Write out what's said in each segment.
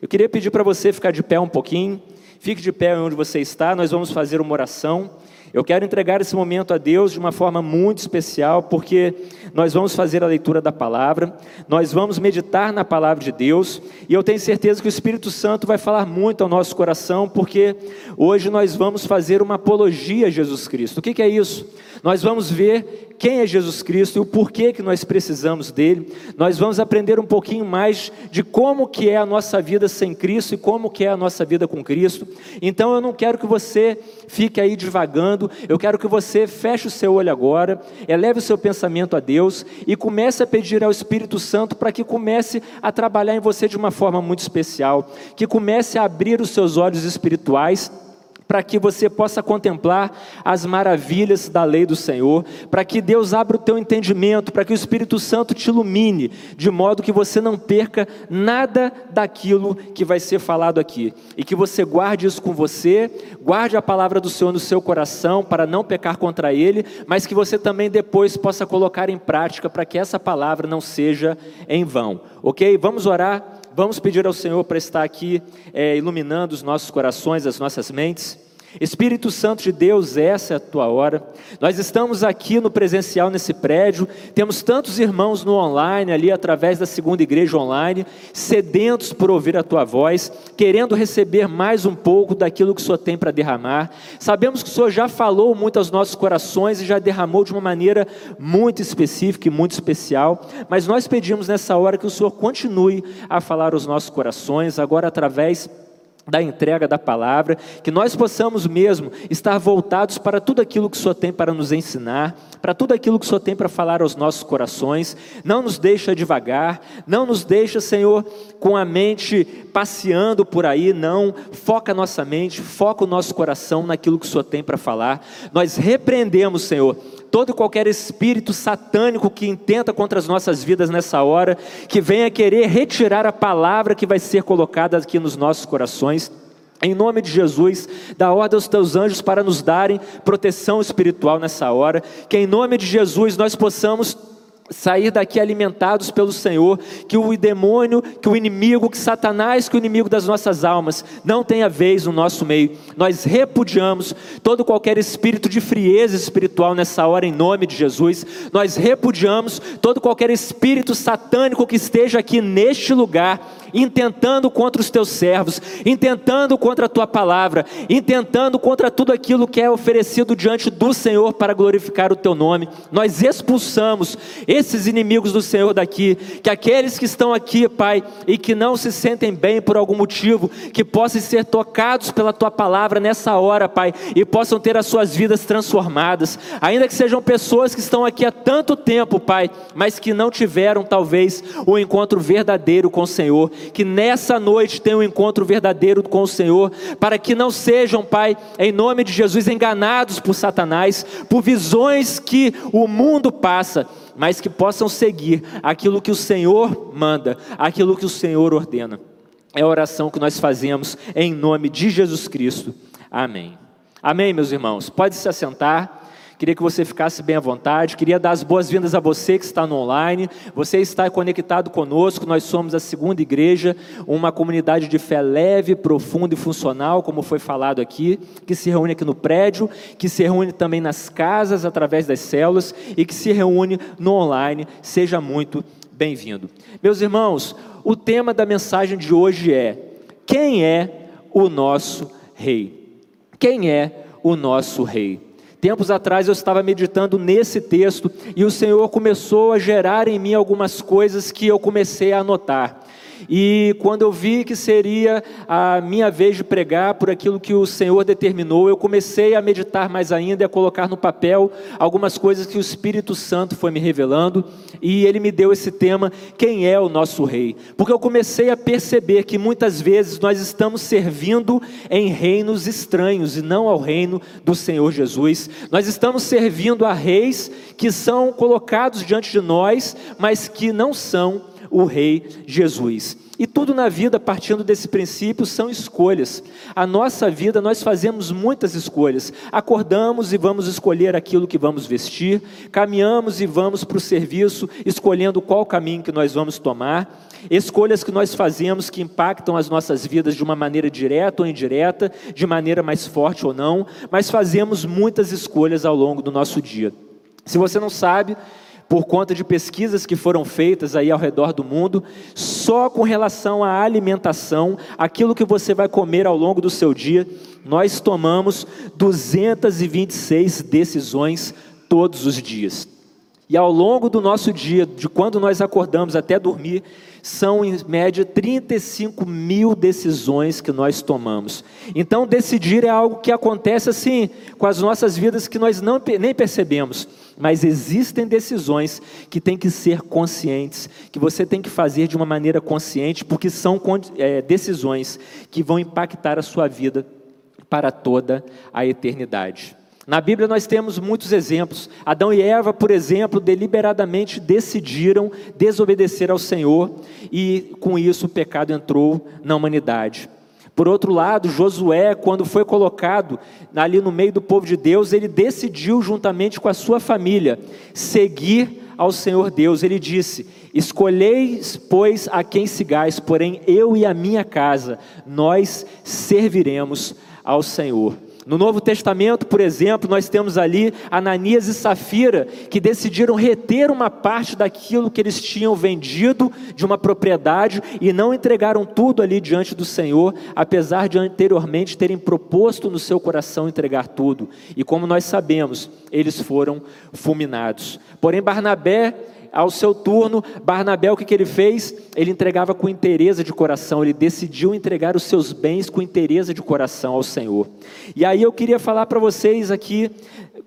Eu queria pedir para você ficar de pé um pouquinho. Fique de pé onde você está, nós vamos fazer uma oração. Eu quero entregar esse momento a Deus de uma forma muito especial, porque nós vamos fazer a leitura da palavra, nós vamos meditar na palavra de Deus, e eu tenho certeza que o Espírito Santo vai falar muito ao nosso coração, porque hoje nós vamos fazer uma apologia a Jesus Cristo. O que, que é isso? Nós vamos ver quem é Jesus Cristo e o porquê que nós precisamos dele. Nós vamos aprender um pouquinho mais de como que é a nossa vida sem Cristo e como que é a nossa vida com Cristo. Então eu não quero que você fique aí divagando, eu quero que você feche o seu olho agora, eleve o seu pensamento a Deus e comece a pedir ao Espírito Santo para que comece a trabalhar em você de uma forma muito especial, que comece a abrir os seus olhos espirituais para que você possa contemplar as maravilhas da lei do Senhor, para que Deus abra o teu entendimento, para que o Espírito Santo te ilumine, de modo que você não perca nada daquilo que vai ser falado aqui, e que você guarde isso com você, guarde a palavra do Senhor no seu coração, para não pecar contra Ele, mas que você também depois possa colocar em prática, para que essa palavra não seja em vão, ok? Vamos orar. Vamos pedir ao Senhor para estar aqui é, iluminando os nossos corações, as nossas mentes. Espírito Santo de Deus, essa é a tua hora. Nós estamos aqui no presencial nesse prédio, temos tantos irmãos no online, ali através da segunda igreja online, sedentos por ouvir a tua voz, querendo receber mais um pouco daquilo que o Senhor tem para derramar. Sabemos que o Senhor já falou muito aos nossos corações e já derramou de uma maneira muito específica e muito especial, mas nós pedimos nessa hora que o Senhor continue a falar aos nossos corações, agora através da entrega da palavra, que nós possamos mesmo estar voltados para tudo aquilo que o Senhor tem para nos ensinar, para tudo aquilo que o Senhor tem para falar aos nossos corações. Não nos deixa devagar, não nos deixa, Senhor, com a mente passeando por aí, não. Foca a nossa mente, foca o nosso coração naquilo que o Senhor tem para falar. Nós repreendemos, Senhor, todo e qualquer espírito satânico que intenta contra as nossas vidas nessa hora, que venha querer retirar a palavra que vai ser colocada aqui nos nossos corações. Em nome de Jesus, dá ordem aos teus anjos para nos darem proteção espiritual nessa hora. Que em nome de Jesus nós possamos sair daqui alimentados pelo Senhor, que o demônio, que o inimigo, que Satanás, que o inimigo das nossas almas não tenha vez no nosso meio. Nós repudiamos todo qualquer espírito de frieza espiritual nessa hora em nome de Jesus. Nós repudiamos todo qualquer espírito satânico que esteja aqui neste lugar intentando contra os teus servos, intentando contra a tua palavra, intentando contra tudo aquilo que é oferecido diante do Senhor para glorificar o teu nome. Nós expulsamos esses inimigos do Senhor daqui, que aqueles que estão aqui, Pai, e que não se sentem bem por algum motivo, que possam ser tocados pela tua palavra nessa hora, Pai, e possam ter as suas vidas transformadas, ainda que sejam pessoas que estão aqui há tanto tempo, Pai, mas que não tiveram talvez o encontro verdadeiro com o Senhor, que nessa noite tenham um encontro verdadeiro com o Senhor, para que não sejam, Pai, em nome de Jesus, enganados por Satanás, por visões que o mundo passa, mas que possam seguir aquilo que o Senhor manda, aquilo que o Senhor ordena. É a oração que nós fazemos em nome de Jesus Cristo. Amém. Amém, meus irmãos. Pode se assentar. Queria que você ficasse bem à vontade. Queria dar as boas-vindas a você que está no online. Você está conectado conosco. Nós somos a segunda igreja, uma comunidade de fé leve, profunda e funcional, como foi falado aqui, que se reúne aqui no prédio, que se reúne também nas casas através das células e que se reúne no online. Seja muito bem-vindo. Meus irmãos, o tema da mensagem de hoje é: quem é o nosso rei? Quem é o nosso rei? Tempos atrás eu estava meditando nesse texto e o Senhor começou a gerar em mim algumas coisas que eu comecei a anotar. E quando eu vi que seria a minha vez de pregar por aquilo que o Senhor determinou, eu comecei a meditar mais ainda e a colocar no papel algumas coisas que o Espírito Santo foi me revelando, e ele me deu esse tema: quem é o nosso rei? Porque eu comecei a perceber que muitas vezes nós estamos servindo em reinos estranhos e não ao reino do Senhor Jesus. Nós estamos servindo a reis que são colocados diante de nós, mas que não são o Rei Jesus. E tudo na vida, partindo desse princípio, são escolhas. A nossa vida, nós fazemos muitas escolhas. Acordamos e vamos escolher aquilo que vamos vestir, caminhamos e vamos para o serviço, escolhendo qual caminho que nós vamos tomar. Escolhas que nós fazemos que impactam as nossas vidas de uma maneira direta ou indireta, de maneira mais forte ou não, mas fazemos muitas escolhas ao longo do nosso dia. Se você não sabe, por conta de pesquisas que foram feitas aí ao redor do mundo, só com relação à alimentação, aquilo que você vai comer ao longo do seu dia, nós tomamos 226 decisões todos os dias. E ao longo do nosso dia, de quando nós acordamos até dormir, são em média 35 mil decisões que nós tomamos. Então, decidir é algo que acontece assim, com as nossas vidas que nós não, nem percebemos. Mas existem decisões que têm que ser conscientes, que você tem que fazer de uma maneira consciente, porque são é, decisões que vão impactar a sua vida para toda a eternidade. Na Bíblia nós temos muitos exemplos. Adão e Eva, por exemplo, deliberadamente decidiram desobedecer ao Senhor e com isso o pecado entrou na humanidade. Por outro lado, Josué, quando foi colocado ali no meio do povo de Deus, ele decidiu, juntamente com a sua família, seguir ao Senhor Deus. Ele disse: Escolheis, pois, a quem sigais, porém eu e a minha casa, nós serviremos ao Senhor. No Novo Testamento, por exemplo, nós temos ali Ananias e Safira, que decidiram reter uma parte daquilo que eles tinham vendido de uma propriedade e não entregaram tudo ali diante do Senhor, apesar de anteriormente terem proposto no seu coração entregar tudo. E como nós sabemos, eles foram fulminados. Porém, Barnabé ao seu turno, Barnabé, o que, que ele fez? Ele entregava com interesse de coração, ele decidiu entregar os seus bens com interesse de coração ao Senhor. E aí eu queria falar para vocês aqui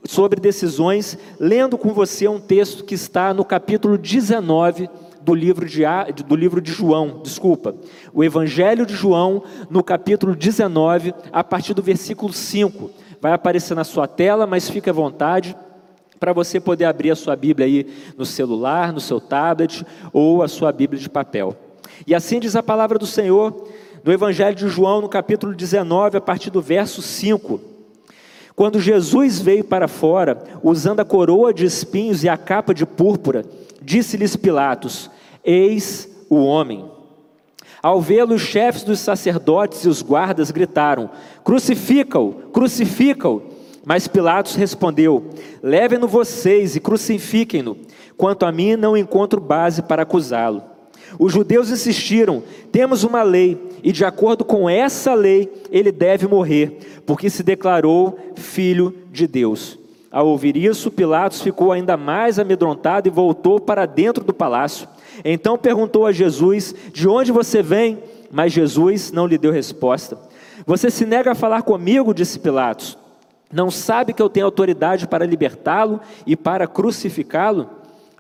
sobre decisões, lendo com você um texto que está no capítulo 19 do livro de, do livro de João, desculpa, o Evangelho de João, no capítulo 19, a partir do versículo 5. Vai aparecer na sua tela, mas fique à vontade para você poder abrir a sua Bíblia aí no celular, no seu tablet ou a sua Bíblia de papel. E assim diz a palavra do Senhor no Evangelho de João, no capítulo 19, a partir do verso 5. Quando Jesus veio para fora, usando a coroa de espinhos e a capa de púrpura, disse-lhes Pilatos: Eis o homem. Ao vê-lo, os chefes dos sacerdotes e os guardas gritaram: Crucifica-o, crucifica-o. Mas Pilatos respondeu: Levem-no vocês e crucifiquem-no. Quanto a mim, não encontro base para acusá-lo. Os judeus insistiram: Temos uma lei, e de acordo com essa lei, ele deve morrer, porque se declarou filho de Deus. Ao ouvir isso, Pilatos ficou ainda mais amedrontado e voltou para dentro do palácio. Então perguntou a Jesus: De onde você vem? Mas Jesus não lhe deu resposta. Você se nega a falar comigo, disse Pilatos. Não sabe que eu tenho autoridade para libertá-lo e para crucificá-lo?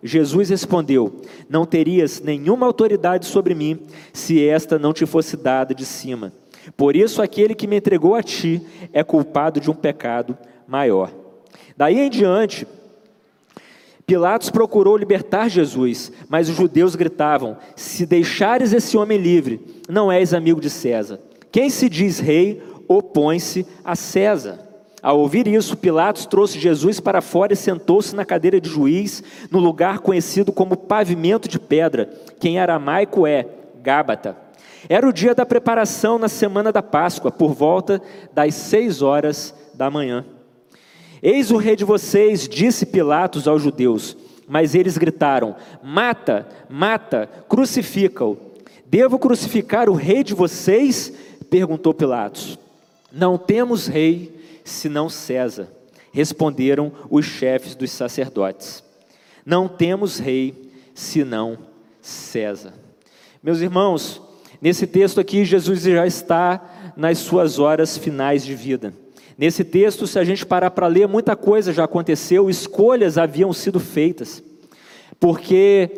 Jesus respondeu: Não terias nenhuma autoridade sobre mim se esta não te fosse dada de cima. Por isso, aquele que me entregou a ti é culpado de um pecado maior. Daí em diante, Pilatos procurou libertar Jesus, mas os judeus gritavam: Se deixares esse homem livre, não és amigo de César. Quem se diz rei opõe-se a César. Ao ouvir isso, Pilatos trouxe Jesus para fora e sentou-se na cadeira de juiz, no lugar conhecido como pavimento de pedra, que em aramaico é Gábata. Era o dia da preparação na semana da Páscoa, por volta das seis horas da manhã. Eis o rei de vocês, disse Pilatos aos judeus. Mas eles gritaram: Mata, mata, crucifica-o. Devo crucificar o rei de vocês? perguntou Pilatos. Não temos rei senão César? Responderam os chefes dos sacerdotes: Não temos rei senão César. Meus irmãos, nesse texto aqui, Jesus já está nas suas horas finais de vida. Nesse texto, se a gente parar para ler, muita coisa já aconteceu, escolhas haviam sido feitas. Porque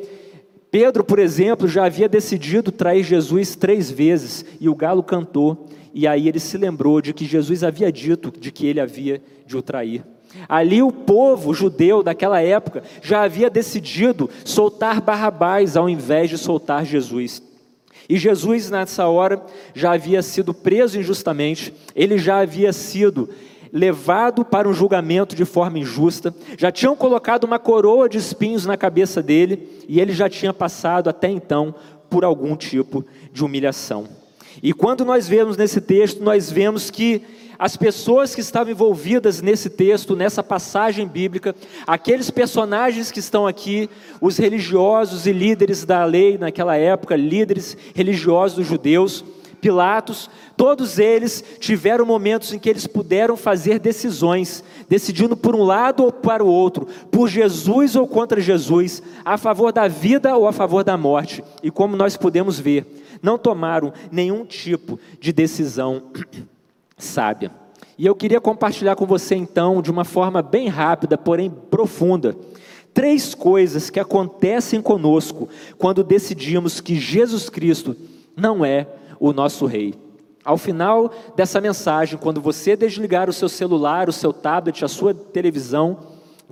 Pedro, por exemplo, já havia decidido trair Jesus três vezes e o galo cantou e aí ele se lembrou de que Jesus havia dito de que ele havia de o trair. Ali o povo judeu daquela época já havia decidido soltar Barrabás ao invés de soltar Jesus. E Jesus, nessa hora, já havia sido preso injustamente, ele já havia sido levado para um julgamento de forma injusta, já tinham colocado uma coroa de espinhos na cabeça dele e ele já tinha passado até então por algum tipo de humilhação. E quando nós vemos nesse texto, nós vemos que as pessoas que estavam envolvidas nesse texto, nessa passagem bíblica, aqueles personagens que estão aqui, os religiosos e líderes da lei naquela época, líderes religiosos dos judeus, Pilatos, todos eles tiveram momentos em que eles puderam fazer decisões, decidindo por um lado ou para o outro, por Jesus ou contra Jesus, a favor da vida ou a favor da morte. E como nós podemos ver, não tomaram nenhum tipo de decisão sábia. E eu queria compartilhar com você então, de uma forma bem rápida, porém profunda, três coisas que acontecem conosco quando decidimos que Jesus Cristo não é o nosso Rei. Ao final dessa mensagem, quando você desligar o seu celular, o seu tablet, a sua televisão,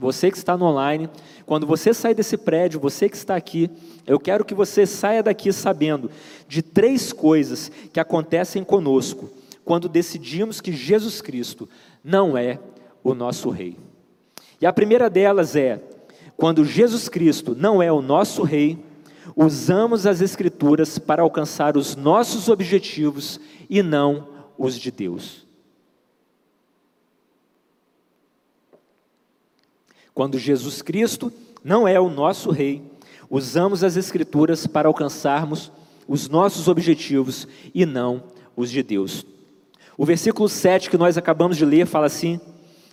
você que está no online, quando você sair desse prédio, você que está aqui, eu quero que você saia daqui sabendo de três coisas que acontecem conosco quando decidimos que Jesus Cristo não é o nosso Rei. E a primeira delas é: quando Jesus Cristo não é o nosso Rei, usamos as Escrituras para alcançar os nossos objetivos e não os de Deus. Quando Jesus Cristo não é o nosso Rei, usamos as Escrituras para alcançarmos os nossos objetivos e não os de Deus. O versículo 7 que nós acabamos de ler fala assim: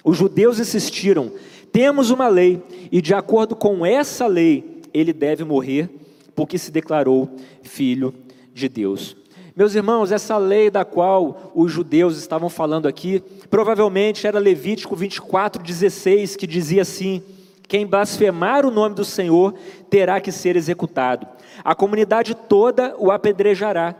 Os judeus insistiram, temos uma lei, e de acordo com essa lei, ele deve morrer, porque se declarou filho de Deus. Meus irmãos, essa lei da qual os judeus estavam falando aqui, provavelmente era Levítico 24:16, que dizia assim: quem blasfemar o nome do Senhor terá que ser executado. A comunidade toda o apedrejará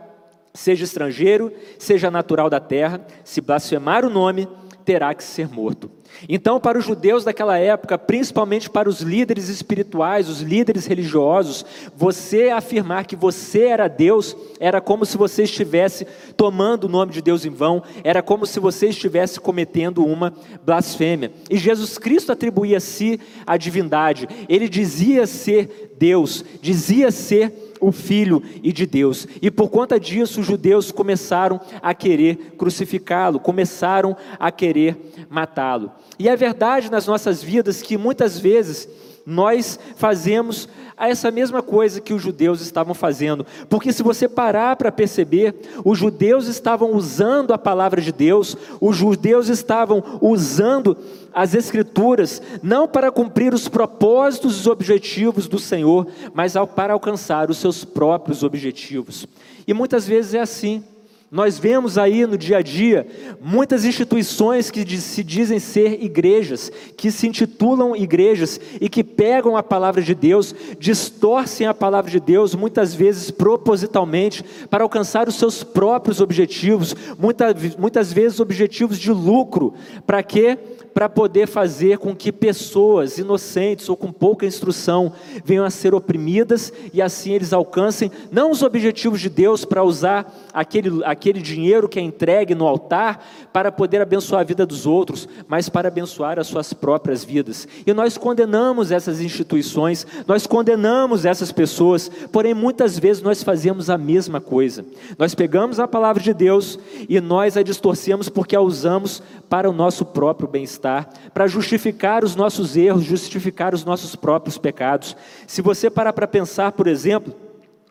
seja estrangeiro, seja natural da terra, se blasfemar o nome, terá que ser morto. Então, para os judeus daquela época, principalmente para os líderes espirituais, os líderes religiosos, você afirmar que você era Deus era como se você estivesse tomando o nome de Deus em vão, era como se você estivesse cometendo uma blasfêmia. E Jesus Cristo atribuía a si a divindade, ele dizia ser Deus, dizia ser o Filho e de Deus. E por conta disso, os judeus começaram a querer crucificá-lo, começaram a querer matá-lo. E é verdade nas nossas vidas que muitas vezes nós fazemos essa mesma coisa que os judeus estavam fazendo, porque se você parar para perceber, os judeus estavam usando a palavra de Deus, os judeus estavam usando as Escrituras, não para cumprir os propósitos e os objetivos do Senhor, mas para alcançar os seus próprios objetivos. E muitas vezes é assim. Nós vemos aí no dia a dia muitas instituições que se dizem ser igrejas, que se intitulam igrejas e que pegam a palavra de Deus, distorcem a palavra de Deus, muitas vezes propositalmente, para alcançar os seus próprios objetivos, muitas, muitas vezes objetivos de lucro. Para quê? Para poder fazer com que pessoas inocentes ou com pouca instrução venham a ser oprimidas e assim eles alcancem não os objetivos de Deus para usar aquele, aquele dinheiro que é entregue no altar para poder abençoar a vida dos outros, mas para abençoar as suas próprias vidas. E nós condenamos essas instituições, nós condenamos essas pessoas, porém muitas vezes nós fazemos a mesma coisa. Nós pegamos a palavra de Deus e nós a distorcemos porque a usamos para o nosso próprio bem-estar, para justificar os nossos erros, justificar os nossos próprios pecados. Se você parar para pensar, por exemplo,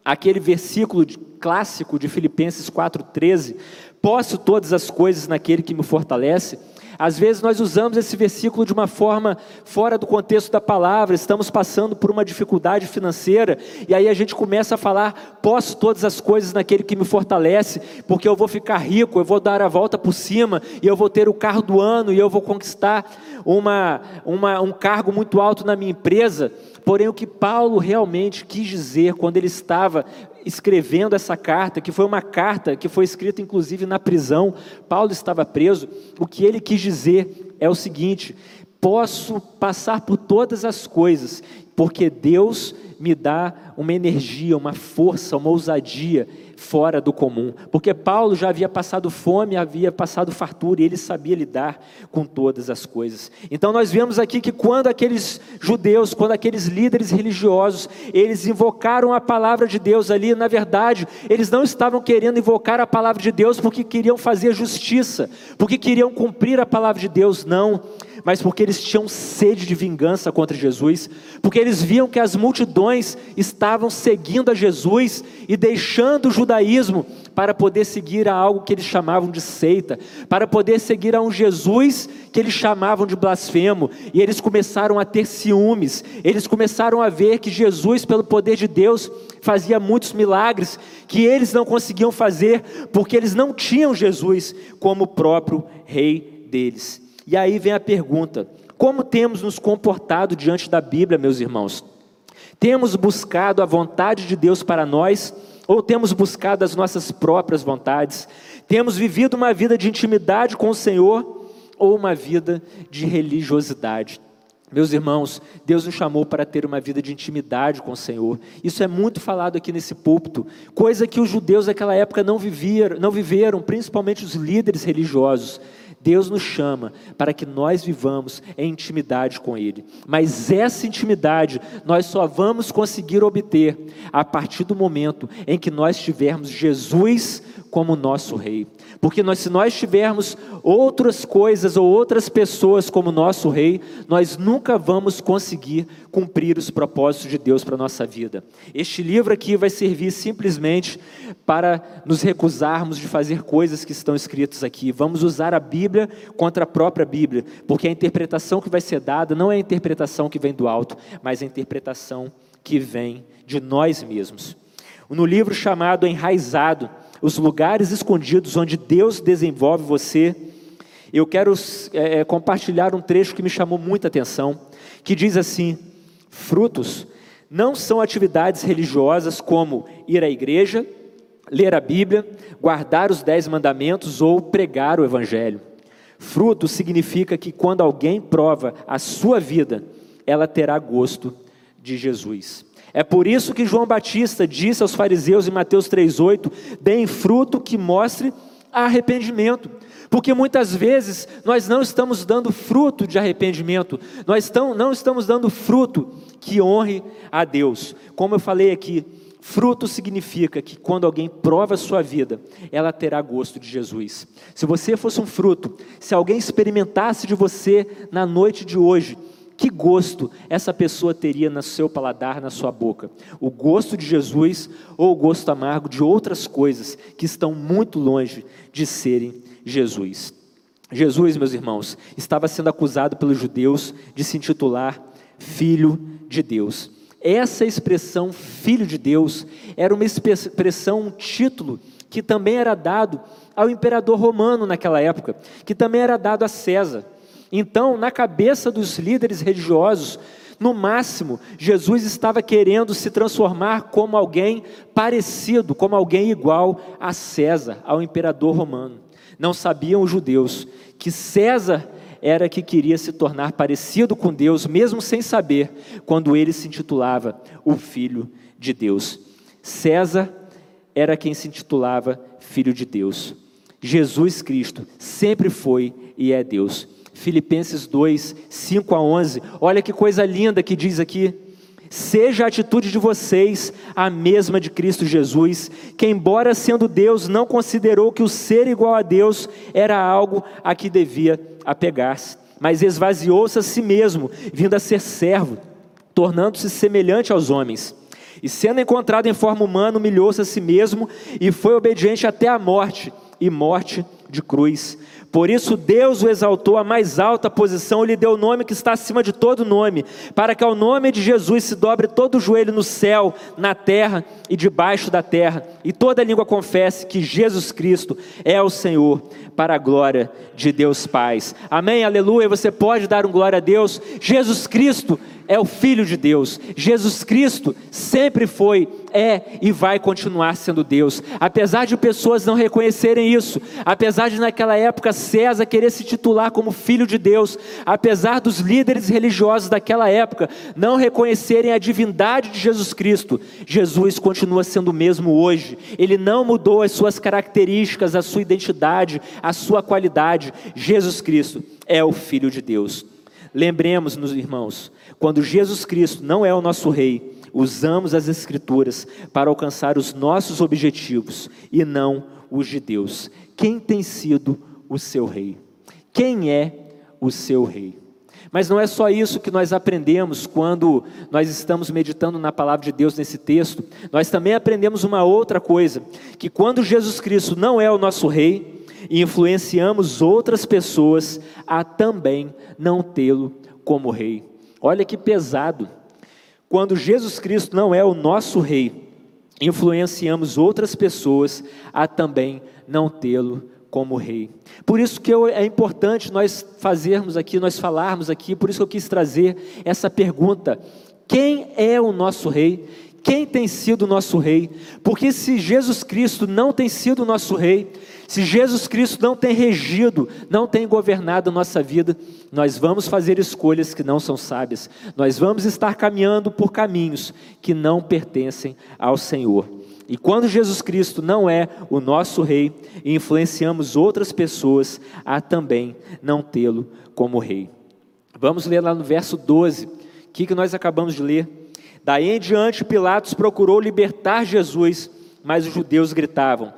aquele versículo clássico de Filipenses 4,13: Posso todas as coisas naquele que me fortalece. Às vezes nós usamos esse versículo de uma forma fora do contexto da palavra, estamos passando por uma dificuldade financeira, e aí a gente começa a falar: posso todas as coisas naquele que me fortalece, porque eu vou ficar rico, eu vou dar a volta por cima, e eu vou ter o carro do ano, e eu vou conquistar uma, uma, um cargo muito alto na minha empresa. Porém, o que Paulo realmente quis dizer quando ele estava escrevendo essa carta, que foi uma carta que foi escrita inclusive na prisão, Paulo estava preso, o que ele quis dizer é o seguinte: posso passar por todas as coisas, porque Deus me dá uma energia, uma força, uma ousadia fora do comum, porque Paulo já havia passado fome, havia passado fartura, e ele sabia lidar com todas as coisas. Então nós vemos aqui que quando aqueles judeus, quando aqueles líderes religiosos, eles invocaram a palavra de Deus ali, na verdade, eles não estavam querendo invocar a palavra de Deus porque queriam fazer justiça, porque queriam cumprir a palavra de Deus, não mas porque eles tinham sede de vingança contra Jesus, porque eles viam que as multidões estavam seguindo a Jesus e deixando o judaísmo para poder seguir a algo que eles chamavam de seita, para poder seguir a um Jesus que eles chamavam de blasfemo, e eles começaram a ter ciúmes, eles começaram a ver que Jesus, pelo poder de Deus, fazia muitos milagres que eles não conseguiam fazer, porque eles não tinham Jesus como o próprio rei deles. E aí vem a pergunta: como temos nos comportado diante da Bíblia, meus irmãos? Temos buscado a vontade de Deus para nós ou temos buscado as nossas próprias vontades? Temos vivido uma vida de intimidade com o Senhor ou uma vida de religiosidade? Meus irmãos, Deus nos chamou para ter uma vida de intimidade com o Senhor. Isso é muito falado aqui nesse púlpito, coisa que os judeus daquela época não viveram, não viveram, principalmente os líderes religiosos. Deus nos chama para que nós vivamos em intimidade com Ele, mas essa intimidade nós só vamos conseguir obter a partir do momento em que nós tivermos Jesus como nosso Rei. Porque nós, se nós tivermos outras coisas ou outras pessoas como nosso Rei, nós nunca vamos conseguir cumprir os propósitos de Deus para a nossa vida. Este livro aqui vai servir simplesmente para nos recusarmos de fazer coisas que estão escritas aqui. Vamos usar a Bíblia contra a própria Bíblia, porque a interpretação que vai ser dada não é a interpretação que vem do alto, mas a interpretação que vem de nós mesmos. No livro chamado Enraizado, os lugares escondidos onde Deus desenvolve você. Eu quero é, é, compartilhar um trecho que me chamou muita atenção, que diz assim: frutos não são atividades religiosas como ir à igreja, ler a Bíblia, guardar os dez mandamentos ou pregar o Evangelho. Fruto significa que quando alguém prova a sua vida, ela terá gosto de Jesus. É por isso que João Batista disse aos fariseus em Mateus 3,8: deem fruto que mostre arrependimento. Porque muitas vezes nós não estamos dando fruto de arrependimento, nós não estamos dando fruto que honre a Deus. Como eu falei aqui, fruto significa que quando alguém prova a sua vida, ela terá gosto de Jesus. Se você fosse um fruto, se alguém experimentasse de você na noite de hoje, que gosto essa pessoa teria no seu paladar, na sua boca? O gosto de Jesus ou o gosto amargo de outras coisas que estão muito longe de serem Jesus? Jesus, meus irmãos, estava sendo acusado pelos judeus de se intitular Filho de Deus. Essa expressão, Filho de Deus, era uma expressão, um título que também era dado ao imperador romano naquela época, que também era dado a César. Então, na cabeça dos líderes religiosos, no máximo, Jesus estava querendo se transformar como alguém parecido, como alguém igual a César, ao imperador romano. Não sabiam os judeus que César era que queria se tornar parecido com Deus, mesmo sem saber, quando ele se intitulava o Filho de Deus. César era quem se intitulava Filho de Deus. Jesus Cristo sempre foi e é Deus. Filipenses 2, 5 a 11. Olha que coisa linda que diz aqui. Seja a atitude de vocês a mesma de Cristo Jesus, que, embora sendo Deus, não considerou que o ser igual a Deus era algo a que devia apegar-se, mas esvaziou-se a si mesmo, vindo a ser servo, tornando-se semelhante aos homens. E sendo encontrado em forma humana, humilhou-se a si mesmo e foi obediente até a morte e morte de cruz. Por isso Deus o exaltou à mais alta posição e lhe deu o nome que está acima de todo nome, para que ao nome de Jesus se dobre todo o joelho no céu, na terra e debaixo da terra, e toda língua confesse que Jesus Cristo é o Senhor, para a glória de Deus Pai. Amém, aleluia. Você pode dar um glória a Deus. Jesus Cristo é o Filho de Deus. Jesus Cristo sempre foi, é e vai continuar sendo Deus. Apesar de pessoas não reconhecerem isso, apesar apesar de naquela época César querer se titular como filho de Deus, apesar dos líderes religiosos daquela época não reconhecerem a divindade de Jesus Cristo, Jesus continua sendo o mesmo hoje. Ele não mudou as suas características, a sua identidade, a sua qualidade. Jesus Cristo é o filho de Deus. Lembremos-nos, irmãos, quando Jesus Cristo não é o nosso rei, usamos as Escrituras para alcançar os nossos objetivos e não os de Deus. Quem tem sido o seu rei? Quem é o seu rei? Mas não é só isso que nós aprendemos quando nós estamos meditando na palavra de Deus nesse texto, nós também aprendemos uma outra coisa: que quando Jesus Cristo não é o nosso rei, e influenciamos outras pessoas a também não tê-lo como rei. Olha que pesado. Quando Jesus Cristo não é o nosso rei, influenciamos outras pessoas a também não tê-lo como rei. Por isso que é importante nós fazermos aqui, nós falarmos aqui, por isso que eu quis trazer essa pergunta: quem é o nosso rei? Quem tem sido o nosso rei? Porque se Jesus Cristo não tem sido o nosso rei, se Jesus Cristo não tem regido, não tem governado a nossa vida, nós vamos fazer escolhas que não são sábias, nós vamos estar caminhando por caminhos que não pertencem ao Senhor. E quando Jesus Cristo não é o nosso rei, influenciamos outras pessoas a também não tê-lo como rei. Vamos ler lá no verso 12, o que, que nós acabamos de ler. Daí em diante, Pilatos procurou libertar Jesus, mas os judeus gritavam: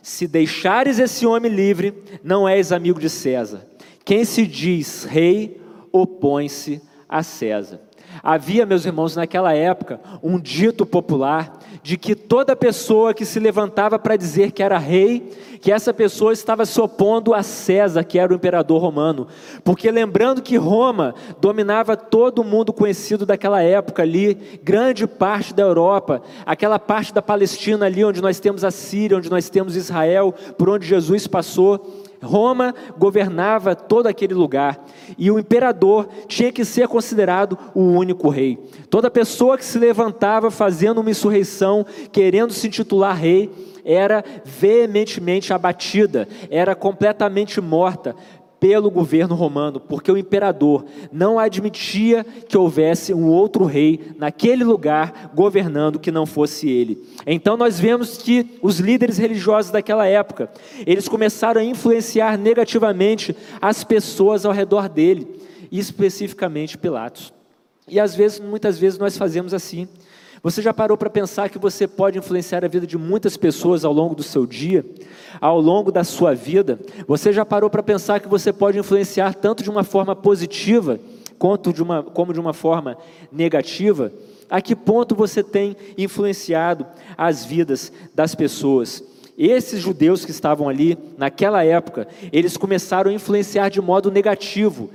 se deixares esse homem livre, não és amigo de César. Quem se diz rei, opõe-se a César. Havia, meus irmãos, naquela época, um dito popular de que toda pessoa que se levantava para dizer que era rei, que essa pessoa estava se opondo a César, que era o imperador romano. Porque lembrando que Roma dominava todo o mundo conhecido daquela época ali, grande parte da Europa, aquela parte da Palestina ali onde nós temos a Síria, onde nós temos Israel, por onde Jesus passou. Roma governava todo aquele lugar e o imperador tinha que ser considerado o único rei. Toda pessoa que se levantava fazendo uma insurreição, querendo se intitular rei, era veementemente abatida, era completamente morta pelo governo romano, porque o imperador não admitia que houvesse um outro rei naquele lugar governando que não fosse ele. Então nós vemos que os líderes religiosos daquela época, eles começaram a influenciar negativamente as pessoas ao redor dele, especificamente Pilatos. E às vezes, muitas vezes nós fazemos assim. Você já parou para pensar que você pode influenciar a vida de muitas pessoas ao longo do seu dia, ao longo da sua vida? Você já parou para pensar que você pode influenciar tanto de uma forma positiva quanto de uma, como de uma forma negativa? A que ponto você tem influenciado as vidas das pessoas? Esses judeus que estavam ali, naquela época, eles começaram a influenciar de modo negativo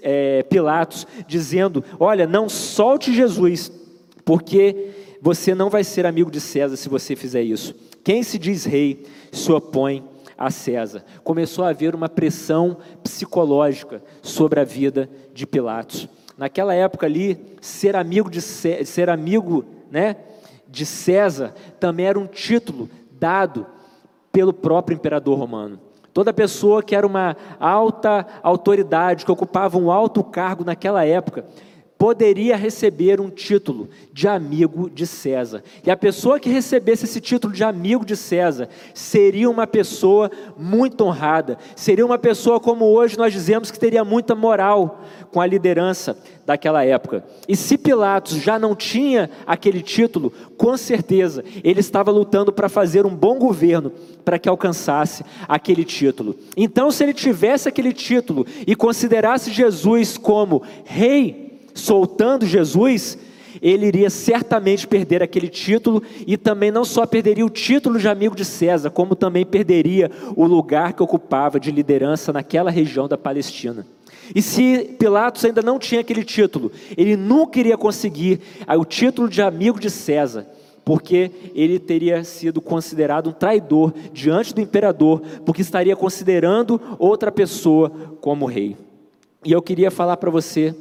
é, Pilatos, dizendo: Olha, não solte Jesus, porque você não vai ser amigo de César se você fizer isso. Quem se diz rei se opõe a César. Começou a haver uma pressão psicológica sobre a vida de Pilatos. Naquela época ali, ser amigo de ser amigo, né, de César também era um título dado pelo próprio imperador romano. Toda pessoa que era uma alta autoridade, que ocupava um alto cargo naquela época, poderia receber um título de amigo de César. E a pessoa que recebesse esse título de amigo de César seria uma pessoa muito honrada, seria uma pessoa como hoje nós dizemos que teria muita moral com a liderança daquela época. E se Pilatos já não tinha aquele título, com certeza ele estava lutando para fazer um bom governo para que alcançasse aquele título. Então, se ele tivesse aquele título e considerasse Jesus como rei, soltando Jesus, ele iria certamente perder aquele título e também não só perderia o título de amigo de César, como também perderia o lugar que ocupava de liderança naquela região da Palestina. E se Pilatos ainda não tinha aquele título, ele nunca iria conseguir o título de amigo de César, porque ele teria sido considerado um traidor diante do imperador, porque estaria considerando outra pessoa como rei. E eu queria falar para você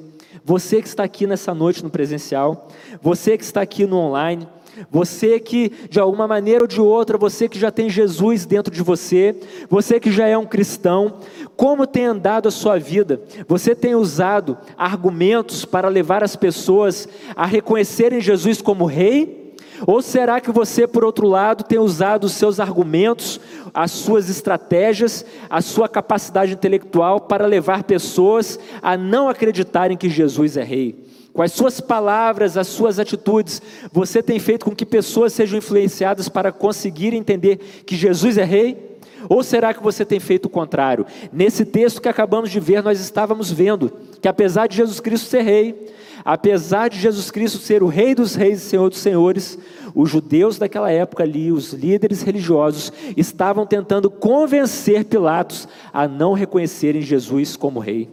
você que está aqui nessa noite no presencial, você que está aqui no online, Você que, de alguma maneira ou de outra, você que já tem Jesus dentro de você, você que já é um cristão, como tem andado a sua vida? Você tem usado argumentos para levar as pessoas a reconhecerem Jesus como Rei? Ou será que você, por outro lado, tem usado os seus argumentos, as suas estratégias, a sua capacidade intelectual para levar pessoas a não acreditarem que Jesus é Rei? Com as suas palavras, as suas atitudes, você tem feito com que pessoas sejam influenciadas para conseguir entender que Jesus é Rei? Ou será que você tem feito o contrário? Nesse texto que acabamos de ver, nós estávamos vendo que apesar de Jesus Cristo ser Rei, apesar de Jesus Cristo ser o Rei dos Reis e Senhor dos Senhores, os judeus daquela época ali, os líderes religiosos, estavam tentando convencer Pilatos a não reconhecerem Jesus como Rei.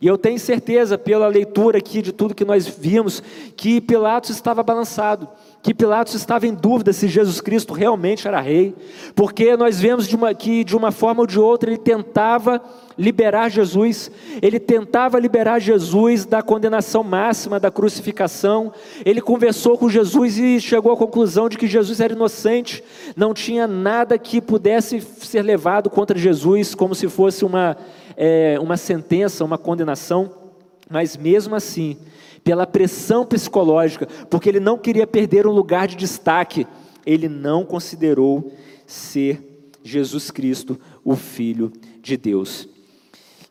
E eu tenho certeza, pela leitura aqui de tudo que nós vimos, que Pilatos estava balançado, que Pilatos estava em dúvida se Jesus Cristo realmente era rei, porque nós vemos de uma, que de uma forma ou de outra ele tentava liberar Jesus, ele tentava liberar Jesus da condenação máxima, da crucificação. Ele conversou com Jesus e chegou à conclusão de que Jesus era inocente, não tinha nada que pudesse ser levado contra Jesus, como se fosse uma é, uma sentença, uma condenação, mas mesmo assim, pela pressão psicológica, porque ele não queria perder um lugar de destaque, ele não considerou ser Jesus Cristo o Filho de Deus.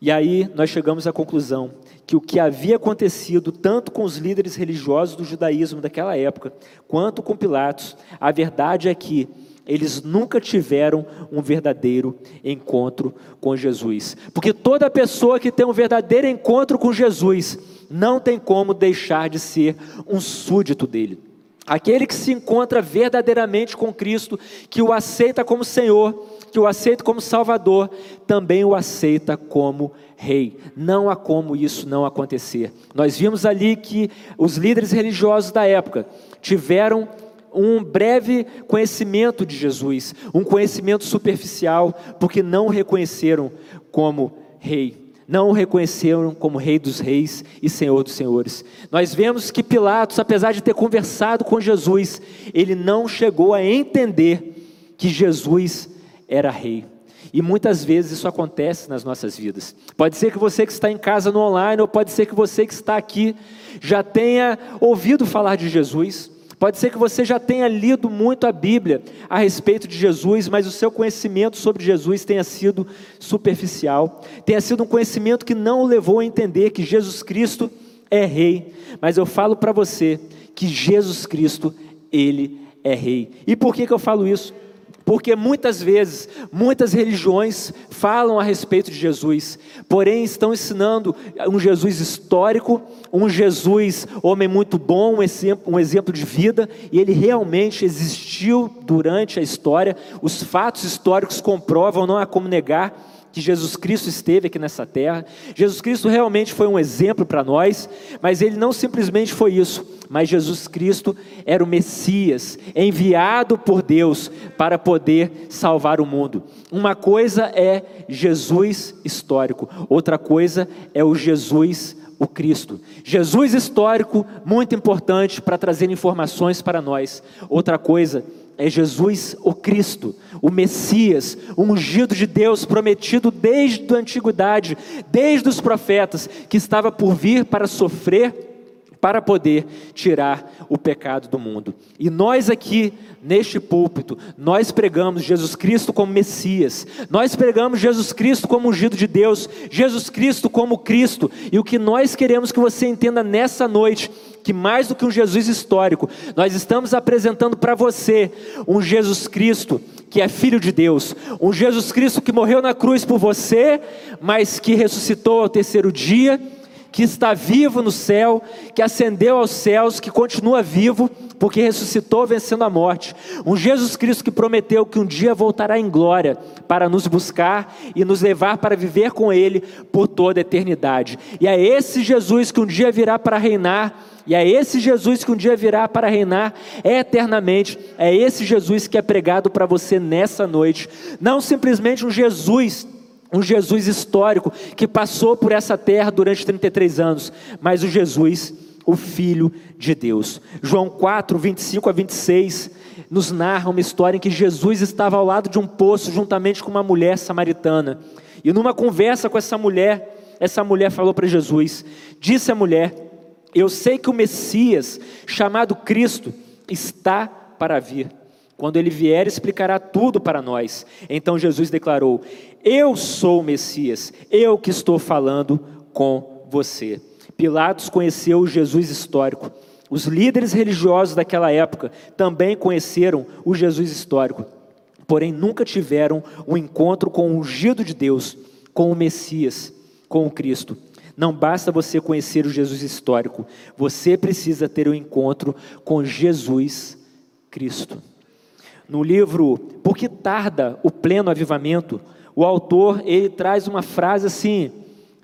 E aí nós chegamos à conclusão que o que havia acontecido tanto com os líderes religiosos do judaísmo daquela época, quanto com Pilatos, a verdade é que eles nunca tiveram um verdadeiro encontro com Jesus. Porque toda pessoa que tem um verdadeiro encontro com Jesus não tem como deixar de ser um súdito dele. Aquele que se encontra verdadeiramente com Cristo, que o aceita como Senhor, que o aceita como Salvador, também o aceita como Rei. Não há como isso não acontecer. Nós vimos ali que os líderes religiosos da época tiveram um breve conhecimento de Jesus, um conhecimento superficial, porque não o reconheceram como rei, não o reconheceram como rei dos reis e senhor dos senhores. Nós vemos que Pilatos, apesar de ter conversado com Jesus, ele não chegou a entender que Jesus era rei. E muitas vezes isso acontece nas nossas vidas. Pode ser que você que está em casa no online, ou pode ser que você que está aqui já tenha ouvido falar de Jesus, Pode ser que você já tenha lido muito a Bíblia a respeito de Jesus, mas o seu conhecimento sobre Jesus tenha sido superficial, tenha sido um conhecimento que não o levou a entender que Jesus Cristo é Rei. Mas eu falo para você que Jesus Cristo, Ele é Rei. E por que, que eu falo isso? Porque muitas vezes, muitas religiões falam a respeito de Jesus, porém estão ensinando um Jesus histórico, um Jesus, homem muito bom, um exemplo, um exemplo de vida, e ele realmente existiu durante a história, os fatos históricos comprovam, não há como negar que Jesus Cristo esteve aqui nessa terra. Jesus Cristo realmente foi um exemplo para nós, mas ele não simplesmente foi isso, mas Jesus Cristo era o Messias, enviado por Deus para poder salvar o mundo. Uma coisa é Jesus histórico, outra coisa é o Jesus o Cristo. Jesus histórico, muito importante para trazer informações para nós. Outra coisa é Jesus o Cristo, o Messias, o ungido de Deus, prometido desde a antiguidade, desde os profetas, que estava por vir para sofrer para poder tirar o pecado do mundo. E nós aqui, neste púlpito, nós pregamos Jesus Cristo como Messias, nós pregamos Jesus Cristo como ungido de Deus, Jesus Cristo como Cristo, e o que nós queremos que você entenda nessa noite que mais do que um Jesus histórico, nós estamos apresentando para você um Jesus Cristo que é filho de Deus, um Jesus Cristo que morreu na cruz por você, mas que ressuscitou ao terceiro dia, que está vivo no céu, que ascendeu aos céus, que continua vivo, porque ressuscitou vencendo a morte. Um Jesus Cristo que prometeu que um dia voltará em glória para nos buscar e nos levar para viver com Ele por toda a eternidade. E é esse Jesus que um dia virá para reinar e é esse Jesus que um dia virá para reinar eternamente. É esse Jesus que é pregado para você nessa noite. Não simplesmente um Jesus, um Jesus histórico que passou por essa terra durante 33 anos, mas o Jesus o Filho de Deus. João 4, 25 a 26 nos narra uma história em que Jesus estava ao lado de um poço juntamente com uma mulher samaritana. E numa conversa com essa mulher, essa mulher falou para Jesus: Disse a mulher: Eu sei que o Messias, chamado Cristo, está para vir. Quando ele vier, explicará tudo para nós. Então Jesus declarou: Eu sou o Messias, eu que estou falando com você. Pilatos conheceu o Jesus histórico. Os líderes religiosos daquela época também conheceram o Jesus histórico, porém nunca tiveram um encontro com o ungido de Deus, com o Messias, com o Cristo. Não basta você conhecer o Jesus histórico, você precisa ter um encontro com Jesus Cristo. No livro Por que tarda o pleno avivamento, o autor ele traz uma frase assim,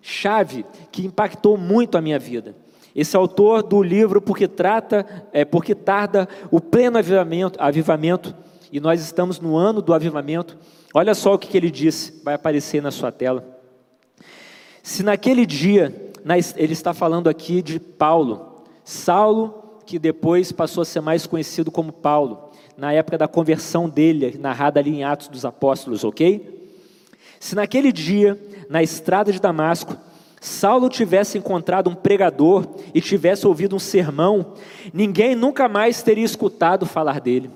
chave, que impactou muito a minha vida. Esse autor do livro, porque trata, é, porque tarda o pleno avivamento, avivamento, e nós estamos no ano do avivamento. Olha só o que, que ele disse, vai aparecer na sua tela. Se naquele dia, ele está falando aqui de Paulo, Saulo, que depois passou a ser mais conhecido como Paulo, na época da conversão dele, narrada ali em Atos dos Apóstolos, ok? Se naquele dia, na estrada de Damasco, Saulo tivesse encontrado um pregador e tivesse ouvido um sermão, ninguém nunca mais teria escutado falar dele.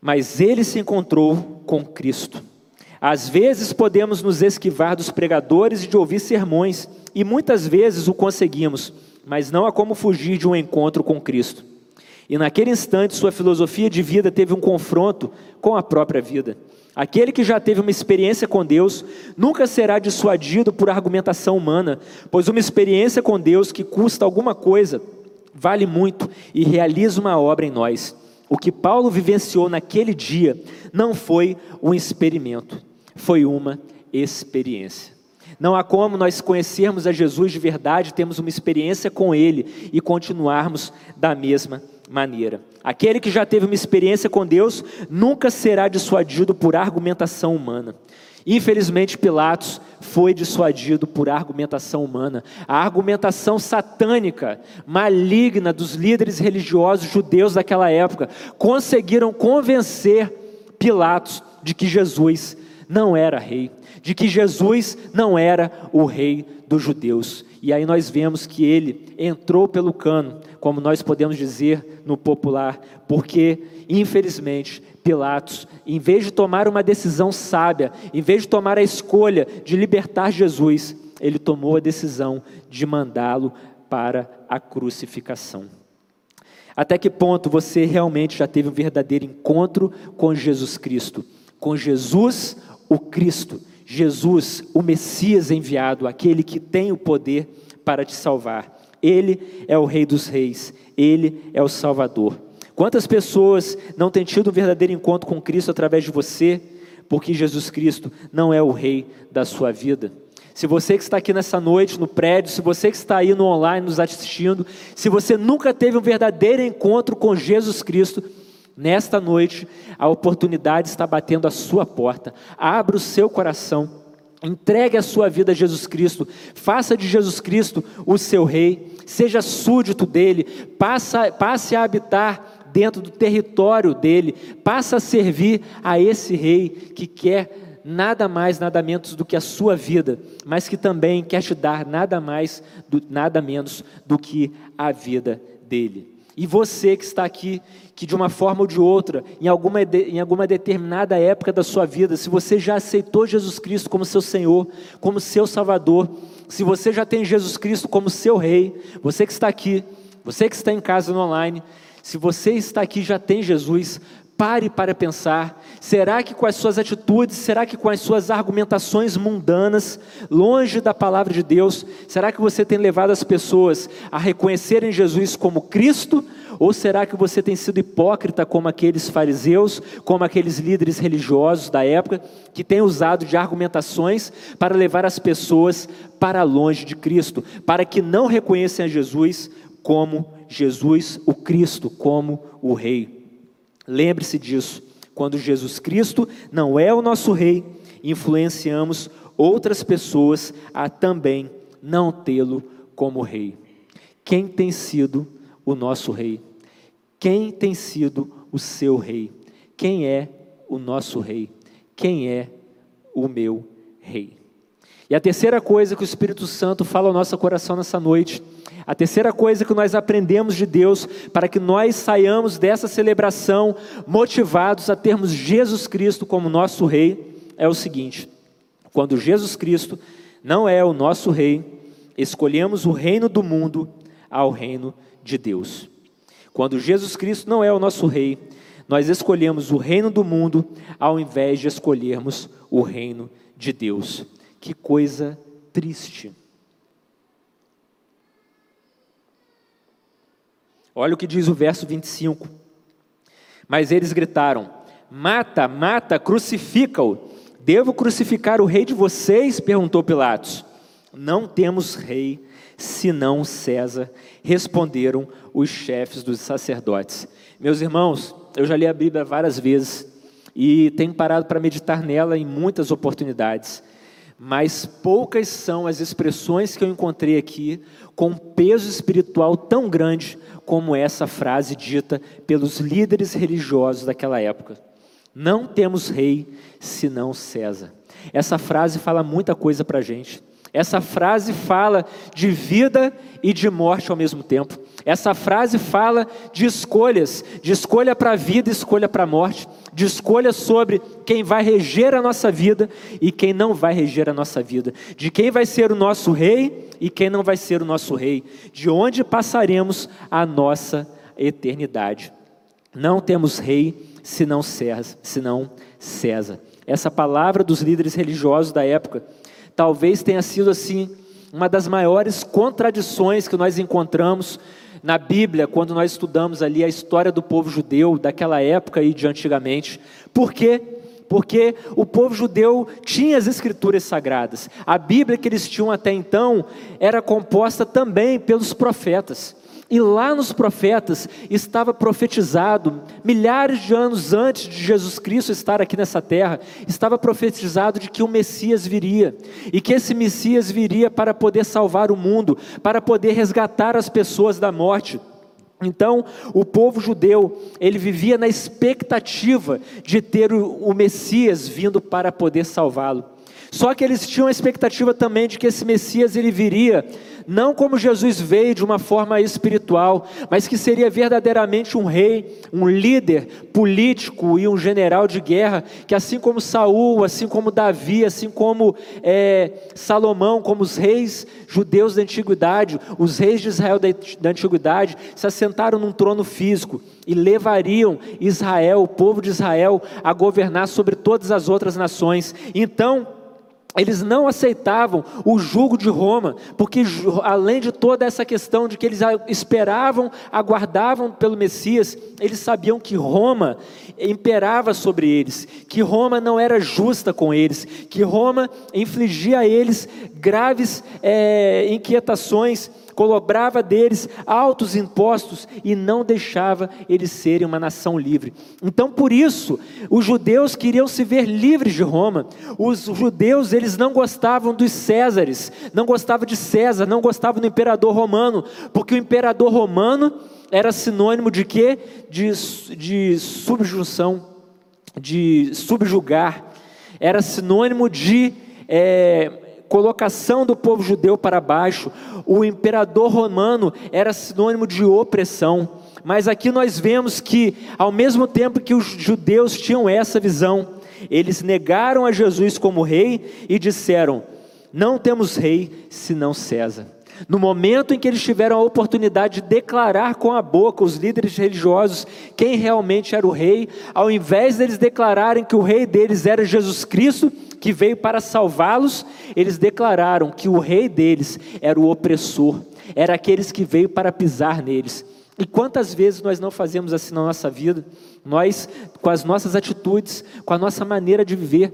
Mas ele se encontrou com Cristo. Às vezes podemos nos esquivar dos pregadores e de ouvir sermões, e muitas vezes o conseguimos, mas não há como fugir de um encontro com Cristo. E naquele instante, sua filosofia de vida teve um confronto com a própria vida. Aquele que já teve uma experiência com Deus nunca será dissuadido por argumentação humana, pois uma experiência com Deus que custa alguma coisa vale muito e realiza uma obra em nós. O que Paulo vivenciou naquele dia não foi um experimento, foi uma experiência. Não há como nós conhecermos a Jesus de verdade, termos uma experiência com Ele e continuarmos da mesma maneira. Aquele que já teve uma experiência com Deus nunca será dissuadido por argumentação humana. Infelizmente, Pilatos foi dissuadido por argumentação humana. A argumentação satânica, maligna dos líderes religiosos judeus daquela época conseguiram convencer Pilatos de que Jesus não era rei, de que Jesus não era o rei dos judeus. E aí nós vemos que ele entrou pelo cano, como nós podemos dizer no popular, porque, infelizmente, Pilatos, em vez de tomar uma decisão sábia, em vez de tomar a escolha de libertar Jesus, ele tomou a decisão de mandá-lo para a crucificação. Até que ponto você realmente já teve um verdadeiro encontro com Jesus Cristo? Com Jesus, o Cristo, Jesus, o Messias enviado, aquele que tem o poder para te salvar. Ele é o Rei dos Reis, ele é o Salvador. Quantas pessoas não têm tido um verdadeiro encontro com Cristo através de você, porque Jesus Cristo não é o Rei da sua vida? Se você que está aqui nessa noite no prédio, se você que está aí no online nos assistindo, se você nunca teve um verdadeiro encontro com Jesus Cristo, Nesta noite, a oportunidade está batendo a sua porta. Abra o seu coração. Entregue a sua vida a Jesus Cristo, faça de Jesus Cristo o seu rei, seja súdito dele, passa, passe a habitar dentro do território dele, passe a servir a esse rei que quer nada mais, nada menos do que a sua vida, mas que também quer te dar nada mais, nada menos do que a vida dele. E você que está aqui, que de uma forma ou de outra, em alguma, em alguma determinada época da sua vida, se você já aceitou Jesus Cristo como seu Senhor, como seu Salvador, se você já tem Jesus Cristo como seu Rei, você que está aqui, você que está em casa no online, se você está aqui já tem Jesus, Pare para pensar: será que com as suas atitudes, será que com as suas argumentações mundanas, longe da palavra de Deus, será que você tem levado as pessoas a reconhecerem Jesus como Cristo? Ou será que você tem sido hipócrita como aqueles fariseus, como aqueles líderes religiosos da época, que têm usado de argumentações para levar as pessoas para longe de Cristo, para que não reconheçam a Jesus como Jesus, o Cristo, como o Rei? Lembre-se disso. Quando Jesus Cristo não é o nosso rei, influenciamos outras pessoas a também não tê-lo como rei. quem tem sido o nosso rei? Quem tem sido o seu rei? Quem é o nosso rei? Quem é o meu rei? E a terceira coisa que o Espírito Santo fala ao nosso coração nessa noite, a terceira coisa que nós aprendemos de Deus para que nós saiamos dessa celebração motivados a termos Jesus Cristo como nosso rei, é o seguinte: quando Jesus Cristo não é o nosso rei, escolhemos o reino do mundo ao reino de Deus. Quando Jesus Cristo não é o nosso rei, nós escolhemos o reino do mundo ao invés de escolhermos o reino de Deus. Que coisa triste. Olha o que diz o verso 25. Mas eles gritaram: Mata, mata, crucifica-o. Devo crucificar o rei de vocês? perguntou Pilatos. Não temos rei senão César, responderam os chefes dos sacerdotes. Meus irmãos, eu já li a Bíblia várias vezes e tenho parado para meditar nela em muitas oportunidades, mas poucas são as expressões que eu encontrei aqui com peso espiritual tão grande como essa frase dita pelos líderes religiosos daquela época. Não temos rei senão César. Essa frase fala muita coisa para a gente. Essa frase fala de vida e de morte ao mesmo tempo. Essa frase fala de escolhas, de escolha para a vida escolha para a morte, de escolha sobre quem vai reger a nossa vida e quem não vai reger a nossa vida, de quem vai ser o nosso rei e quem não vai ser o nosso rei, de onde passaremos a nossa eternidade. Não temos rei senão César, senão César. Essa palavra dos líderes religiosos da época talvez tenha sido assim uma das maiores contradições que nós encontramos na Bíblia, quando nós estudamos ali a história do povo judeu daquela época e de antigamente. Por quê? Porque o povo judeu tinha as escrituras sagradas. A Bíblia que eles tinham até então era composta também pelos profetas. E lá nos profetas estava profetizado, milhares de anos antes de Jesus Cristo estar aqui nessa terra, estava profetizado de que o Messias viria, e que esse Messias viria para poder salvar o mundo, para poder resgatar as pessoas da morte. Então, o povo judeu, ele vivia na expectativa de ter o, Messias vindo para poder salvá-lo. Só que eles tinham a expectativa também de que esse Messias ele viria não como Jesus veio de uma forma espiritual, mas que seria verdadeiramente um rei, um líder político e um general de guerra, que assim como Saul, assim como Davi, assim como é, Salomão, como os reis judeus da antiguidade, os reis de Israel da, da antiguidade, se assentaram num trono físico e levariam Israel, o povo de Israel, a governar sobre todas as outras nações. Então, eles não aceitavam o jugo de Roma, porque além de toda essa questão de que eles esperavam, aguardavam pelo Messias, eles sabiam que Roma imperava sobre eles, que Roma não era justa com eles, que Roma infligia a eles graves é, inquietações, cobrava deles altos impostos e não deixava eles serem uma nação livre. Então, por isso, os judeus queriam se ver livres de Roma. Os judeus, eles não gostavam dos Césares, não gostavam de César, não gostavam do imperador romano, porque o imperador romano era sinônimo de quê? De, de subjunção, de subjugar. Era sinônimo de é, colocação do povo judeu para baixo. O imperador romano era sinônimo de opressão. Mas aqui nós vemos que, ao mesmo tempo que os judeus tinham essa visão, eles negaram a Jesus como rei e disseram: Não temos rei senão César. No momento em que eles tiveram a oportunidade de declarar com a boca os líderes religiosos quem realmente era o rei, ao invés deles declararem que o rei deles era Jesus Cristo, que veio para salvá-los, eles declararam que o rei deles era o opressor, era aqueles que veio para pisar neles. E quantas vezes nós não fazemos assim na nossa vida? Nós, com as nossas atitudes, com a nossa maneira de viver,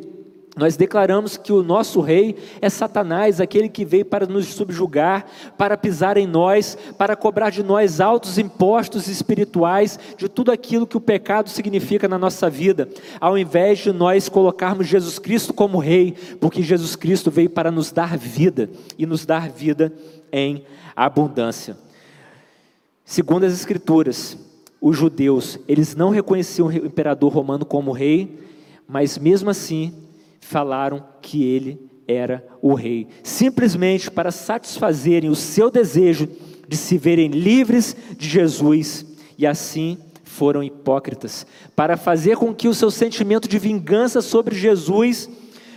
nós declaramos que o nosso rei é Satanás, aquele que veio para nos subjugar, para pisar em nós, para cobrar de nós altos impostos espirituais, de tudo aquilo que o pecado significa na nossa vida, ao invés de nós colocarmos Jesus Cristo como rei, porque Jesus Cristo veio para nos dar vida e nos dar vida em abundância. Segundo as Escrituras, os judeus, eles não reconheciam o imperador romano como rei, mas mesmo assim falaram que ele era o rei, simplesmente para satisfazerem o seu desejo de se verem livres de Jesus, e assim foram hipócritas, para fazer com que o seu sentimento de vingança sobre Jesus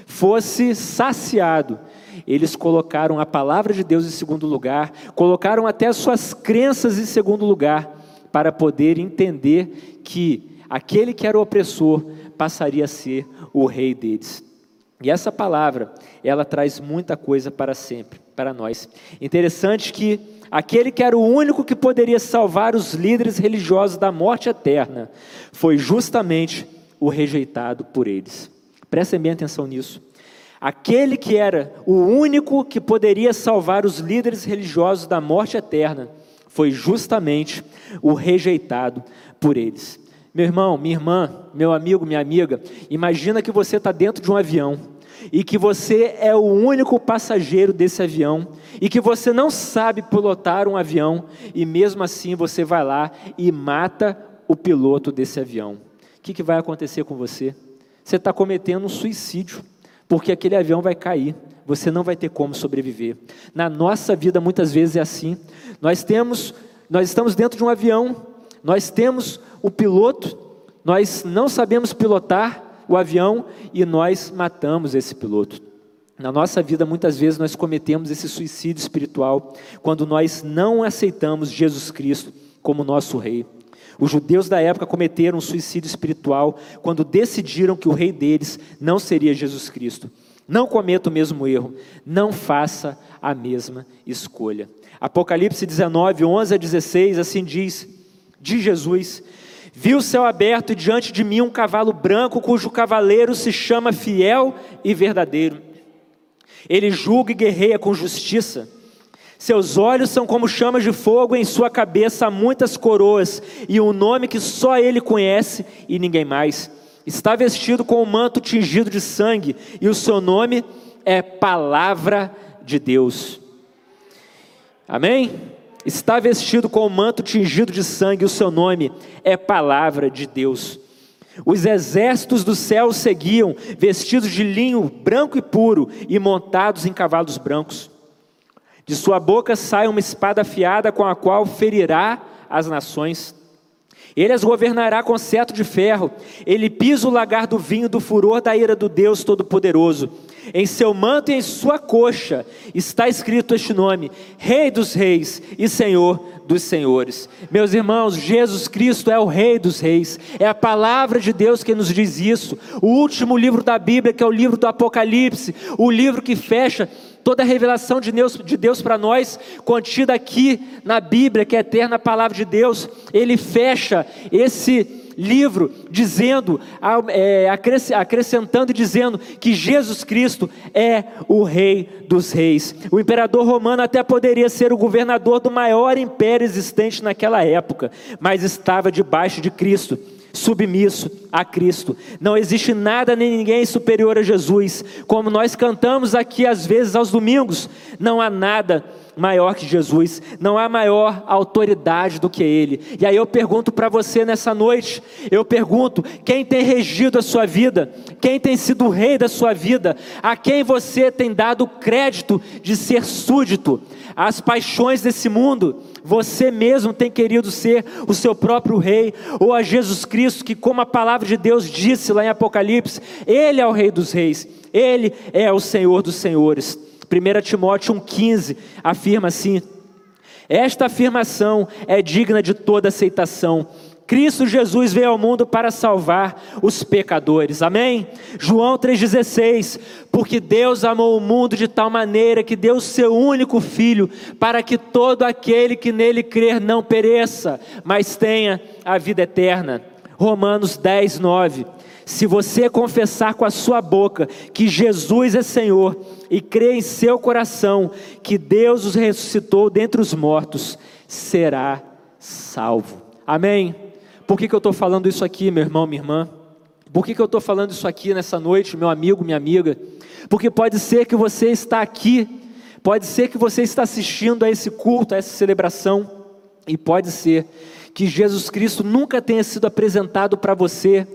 fosse saciado. Eles colocaram a palavra de Deus em segundo lugar, colocaram até as suas crenças em segundo lugar, para poder entender que aquele que era o opressor passaria a ser o rei deles. E essa palavra, ela traz muita coisa para sempre, para nós. Interessante que aquele que era o único que poderia salvar os líderes religiosos da morte eterna, foi justamente o rejeitado por eles. Prestem bem atenção nisso. Aquele que era o único que poderia salvar os líderes religiosos da morte eterna, foi justamente o rejeitado por eles. Meu irmão, minha irmã, meu amigo, minha amiga, imagina que você está dentro de um avião e que você é o único passageiro desse avião e que você não sabe pilotar um avião e mesmo assim você vai lá e mata o piloto desse avião. O que, que vai acontecer com você? Você está cometendo um suicídio, porque aquele avião vai cair, você não vai ter como sobreviver. Na nossa vida muitas vezes é assim. Nós temos, nós estamos dentro de um avião, nós temos o piloto, nós não sabemos pilotar o avião e nós matamos esse piloto. Na nossa vida, muitas vezes, nós cometemos esse suicídio espiritual quando nós não aceitamos Jesus Cristo como nosso Rei. Os judeus da época cometeram um suicídio espiritual quando decidiram que o Rei deles não seria Jesus Cristo. Não cometa o mesmo erro, não faça a mesma escolha. Apocalipse 19, 11 a 16, assim diz: de Jesus. Vi o céu aberto e diante de mim um cavalo branco, cujo cavaleiro se chama Fiel e Verdadeiro. Ele julga e guerreia com justiça. Seus olhos são como chamas de fogo, em sua cabeça há muitas coroas, e um nome que só ele conhece e ninguém mais. Está vestido com um manto tingido de sangue, e o seu nome é Palavra de Deus. Amém? Está vestido com o um manto tingido de sangue, o seu nome é Palavra de Deus. Os exércitos do céu seguiam, vestidos de linho branco e puro e montados em cavalos brancos. De sua boca sai uma espada afiada com a qual ferirá as nações. Ele as governará com cetro de ferro. Ele pisa o lagar do vinho do furor da ira do Deus Todo-Poderoso. Em seu manto e em sua coxa está escrito este nome: Rei dos Reis e Senhor dos Senhores. Meus irmãos, Jesus Cristo é o Rei dos Reis, é a palavra de Deus que nos diz isso. O último livro da Bíblia, que é o livro do Apocalipse, o livro que fecha toda a revelação de Deus, de Deus para nós, contida aqui na Bíblia, que é a eterna palavra de Deus, ele fecha esse livro dizendo, é, acrescentando e dizendo que Jesus Cristo é o Rei dos Reis. O imperador romano até poderia ser o governador do maior império existente naquela época, mas estava debaixo de Cristo submisso a Cristo. Não existe nada nem ninguém superior a Jesus. Como nós cantamos aqui às vezes aos domingos, não há nada maior que Jesus, não há maior autoridade do que Ele. E aí eu pergunto para você nessa noite: eu pergunto, quem tem regido a sua vida, quem tem sido o rei da sua vida, a quem você tem dado crédito de ser súdito, as paixões desse mundo, você mesmo tem querido ser o seu próprio rei, ou a Jesus Cristo, que, como a palavra de Deus disse lá em Apocalipse, Ele é o Rei dos Reis, Ele é o Senhor dos Senhores. 1 Timóteo 1,15 afirma assim: Esta afirmação é digna de toda aceitação. Cristo Jesus veio ao mundo para salvar os pecadores. Amém? João 3,16. Porque Deus amou o mundo de tal maneira que deu o seu único filho, para que todo aquele que nele crer não pereça, mas tenha a vida eterna. Romanos 10, 9. Se você confessar com a sua boca que Jesus é Senhor e crer em seu coração que Deus os ressuscitou dentre os mortos, será salvo. Amém? Por que, que eu estou falando isso aqui, meu irmão, minha irmã? Por que, que eu estou falando isso aqui nessa noite, meu amigo, minha amiga? Porque pode ser que você está aqui, pode ser que você está assistindo a esse culto, a essa celebração, E pode ser que Jesus Cristo nunca tenha sido apresentado para você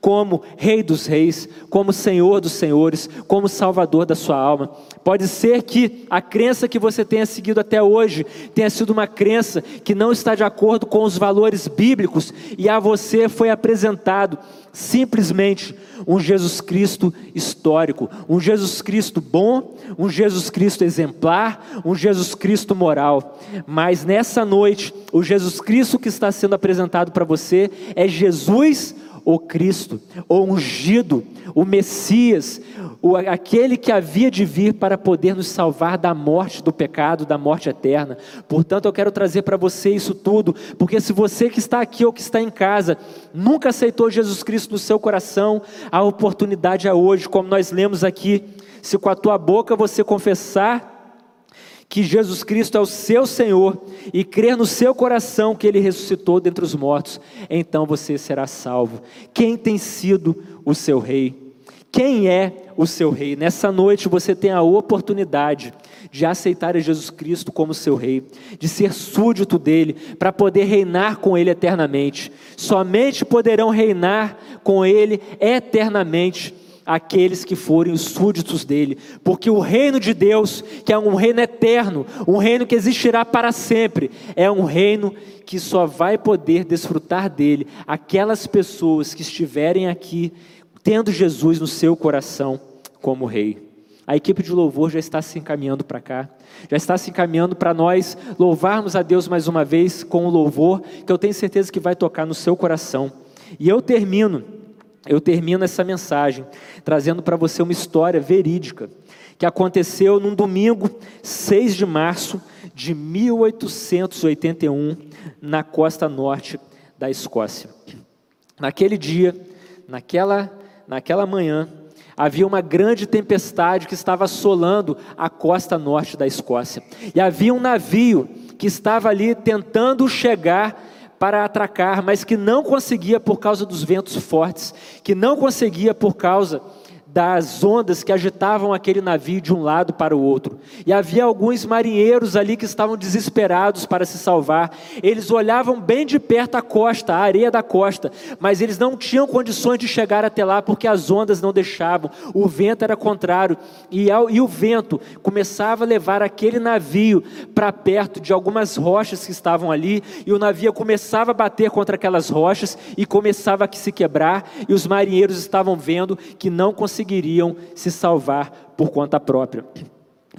como Rei dos Reis, como Senhor dos Senhores, como Salvador da sua alma. Pode ser que a crença que você tenha seguido até hoje tenha sido uma crença que não está de acordo com os valores bíblicos e a você foi apresentado simplesmente um Jesus Cristo histórico, um Jesus Cristo bom, um Jesus Cristo exemplar, um Jesus Cristo moral. Mas nessa noite, o Jesus Cristo que está sendo apresentado para você é Jesus o Cristo, o ungido, o Messias, o, aquele que havia de vir para poder nos salvar da morte, do pecado, da morte eterna. Portanto, eu quero trazer para você isso tudo, porque se você que está aqui ou que está em casa nunca aceitou Jesus Cristo no seu coração, a oportunidade é hoje, como nós lemos aqui. Se com a tua boca você confessar que Jesus Cristo é o seu Senhor e crer no seu coração que ele ressuscitou dentre os mortos, então você será salvo. Quem tem sido o seu rei? Quem é o seu rei? Nessa noite você tem a oportunidade de aceitar Jesus Cristo como seu rei, de ser súdito dele, para poder reinar com ele eternamente. Somente poderão reinar com ele eternamente aqueles que forem os súditos dele, porque o reino de Deus, que é um reino eterno, um reino que existirá para sempre, é um reino que só vai poder desfrutar dele aquelas pessoas que estiverem aqui tendo Jesus no seu coração como rei. A equipe de louvor já está se encaminhando para cá, já está se encaminhando para nós louvarmos a Deus mais uma vez com o louvor que eu tenho certeza que vai tocar no seu coração. E eu termino eu termino essa mensagem trazendo para você uma história verídica que aconteceu num domingo, 6 de março de 1881, na costa norte da Escócia. Naquele dia, naquela, naquela manhã, havia uma grande tempestade que estava assolando a costa norte da Escócia. E havia um navio que estava ali tentando chegar para atracar, mas que não conseguia por causa dos ventos fortes, que não conseguia por causa das ondas que agitavam aquele navio de um lado para o outro. E havia alguns marinheiros ali que estavam desesperados para se salvar. Eles olhavam bem de perto a costa, a areia da costa, mas eles não tinham condições de chegar até lá porque as ondas não deixavam. O vento era contrário e, ao, e o vento começava a levar aquele navio para perto de algumas rochas que estavam ali e o navio começava a bater contra aquelas rochas e começava a se quebrar e os marinheiros estavam vendo que não conseguiam conseguiriam se salvar por conta própria.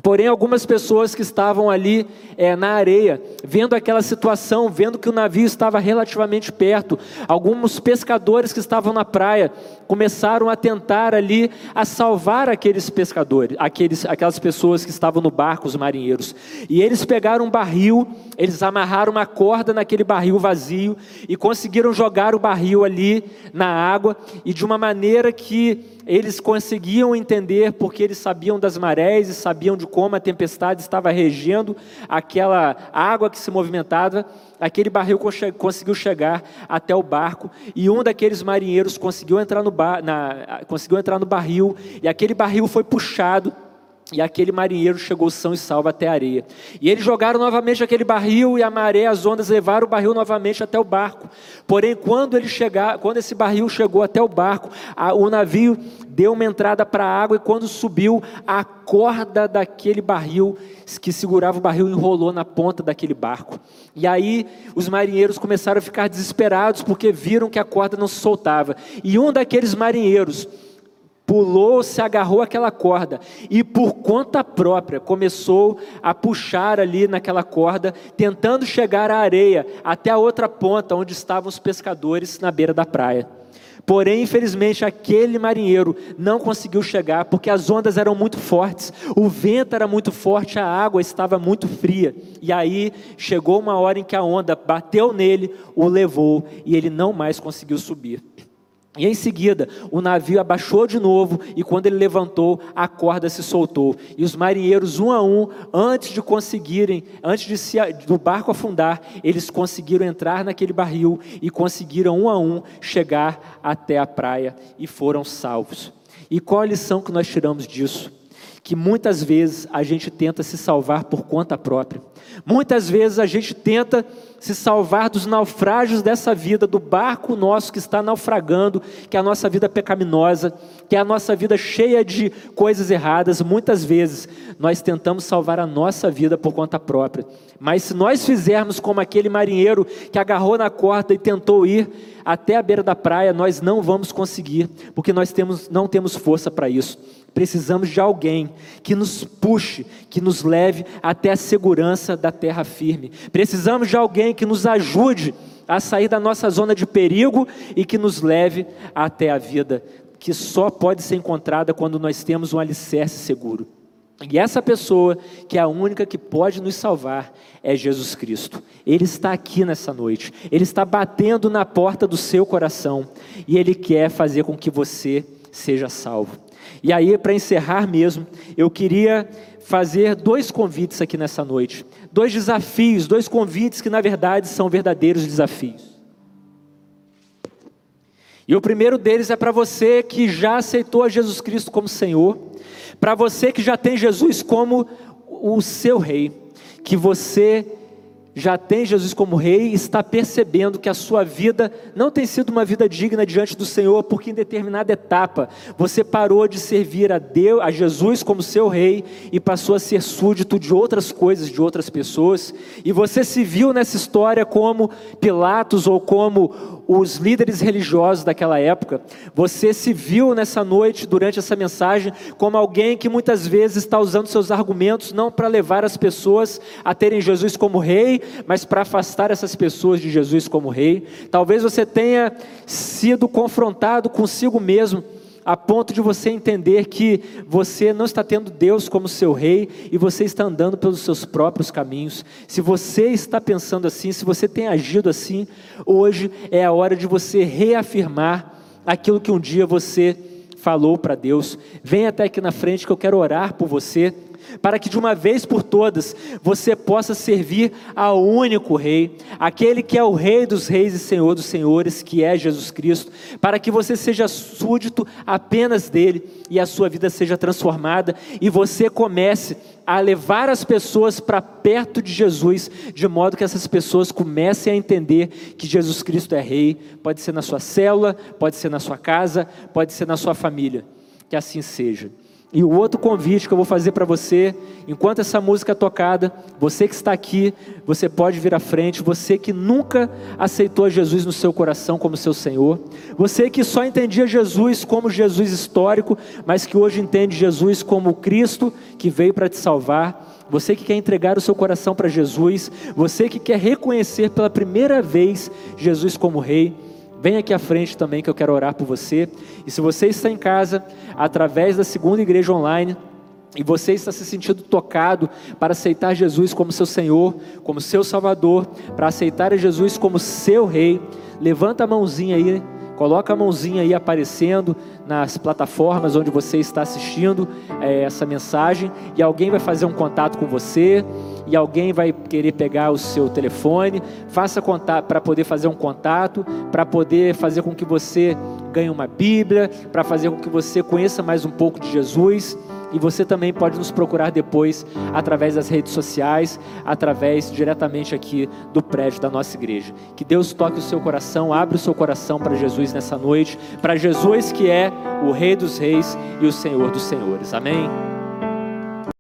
Porém, algumas pessoas que estavam ali é, na areia, vendo aquela situação, vendo que o navio estava relativamente perto, alguns pescadores que estavam na praia começaram a tentar ali a salvar aqueles pescadores, aqueles, aquelas pessoas que estavam no barco, os marinheiros. E eles pegaram um barril, eles amarraram uma corda naquele barril vazio e conseguiram jogar o barril ali na água e de uma maneira que eles conseguiam entender porque eles sabiam das marés e sabiam de como a tempestade estava regendo aquela água que se movimentava. Aquele barril conseguiu chegar até o barco e um daqueles marinheiros conseguiu entrar no, bar, na, conseguiu entrar no barril e aquele barril foi puxado e aquele marinheiro chegou são e salvo até a areia. E eles jogaram novamente aquele barril e a maré, as ondas levaram o barril novamente até o barco. Porém, quando ele chegar, quando esse barril chegou até o barco, a, o navio deu uma entrada para a água e quando subiu, a corda daquele barril que segurava o barril enrolou na ponta daquele barco. E aí os marinheiros começaram a ficar desesperados porque viram que a corda não se soltava. E um daqueles marinheiros pulou, se agarrou àquela corda e por conta própria começou a puxar ali naquela corda, tentando chegar à areia, até a outra ponta onde estavam os pescadores na beira da praia. Porém, infelizmente, aquele marinheiro não conseguiu chegar porque as ondas eram muito fortes, o vento era muito forte, a água estava muito fria. E aí chegou uma hora em que a onda bateu nele, o levou e ele não mais conseguiu subir. E em seguida, o navio abaixou de novo, e quando ele levantou, a corda se soltou. E os marinheiros, um a um, antes de conseguirem, antes de se, do barco afundar, eles conseguiram entrar naquele barril e conseguiram, um a um, chegar até a praia e foram salvos. E qual a lição que nós tiramos disso? que muitas vezes a gente tenta se salvar por conta própria. Muitas vezes a gente tenta se salvar dos naufrágios dessa vida, do barco nosso que está naufragando, que é a nossa vida pecaminosa, que é a nossa vida cheia de coisas erradas. Muitas vezes nós tentamos salvar a nossa vida por conta própria, mas se nós fizermos como aquele marinheiro que agarrou na corda e tentou ir até a beira da praia, nós não vamos conseguir, porque nós temos, não temos força para isso. Precisamos de alguém que nos puxe, que nos leve até a segurança da terra firme. Precisamos de alguém que nos ajude a sair da nossa zona de perigo e que nos leve até a vida, que só pode ser encontrada quando nós temos um alicerce seguro. E essa pessoa, que é a única que pode nos salvar, é Jesus Cristo. Ele está aqui nessa noite, ele está batendo na porta do seu coração e ele quer fazer com que você seja salvo. E aí, para encerrar mesmo, eu queria fazer dois convites aqui nessa noite. Dois desafios, dois convites que na verdade são verdadeiros desafios. E o primeiro deles é para você que já aceitou a Jesus Cristo como Senhor, para você que já tem Jesus como o seu Rei, que você já tem Jesus como rei e está percebendo que a sua vida não tem sido uma vida digna diante do Senhor, porque em determinada etapa você parou de servir a Deus, a Jesus como seu rei e passou a ser súdito de outras coisas, de outras pessoas, e você se viu nessa história como Pilatos ou como os líderes religiosos daquela época. Você se viu nessa noite, durante essa mensagem, como alguém que muitas vezes está usando seus argumentos não para levar as pessoas a terem Jesus como rei, mas para afastar essas pessoas de Jesus como rei. Talvez você tenha sido confrontado consigo mesmo a ponto de você entender que você não está tendo Deus como seu rei e você está andando pelos seus próprios caminhos. Se você está pensando assim, se você tem agido assim, hoje é a hora de você reafirmar aquilo que um dia você falou para Deus. Vem até aqui na frente que eu quero orar por você para que de uma vez por todas você possa servir ao único Rei, aquele que é o Rei dos Reis e Senhor dos Senhores, que é Jesus Cristo, para que você seja súdito apenas dele e a sua vida seja transformada e você comece a levar as pessoas para perto de Jesus, de modo que essas pessoas comecem a entender que Jesus Cristo é Rei. Pode ser na sua célula, pode ser na sua casa, pode ser na sua família. Que assim seja. E o outro convite que eu vou fazer para você, enquanto essa música é tocada, você que está aqui, você pode vir à frente, você que nunca aceitou Jesus no seu coração como seu Senhor, você que só entendia Jesus como Jesus histórico, mas que hoje entende Jesus como Cristo que veio para te salvar, você que quer entregar o seu coração para Jesus, você que quer reconhecer pela primeira vez Jesus como Rei, Vem aqui à frente também que eu quero orar por você. E se você está em casa, através da segunda igreja online, e você está se sentindo tocado para aceitar Jesus como seu Senhor, como seu Salvador, para aceitar Jesus como seu Rei, levanta a mãozinha aí, coloca a mãozinha aí aparecendo nas plataformas onde você está assistindo é, essa mensagem, e alguém vai fazer um contato com você e alguém vai querer pegar o seu telefone, faça contato para poder fazer um contato, para poder fazer com que você ganhe uma Bíblia, para fazer com que você conheça mais um pouco de Jesus. E você também pode nos procurar depois através das redes sociais, através diretamente aqui do prédio da nossa igreja. Que Deus toque o seu coração, abra o seu coração para Jesus nessa noite, para Jesus que é o Rei dos Reis e o Senhor dos Senhores. Amém.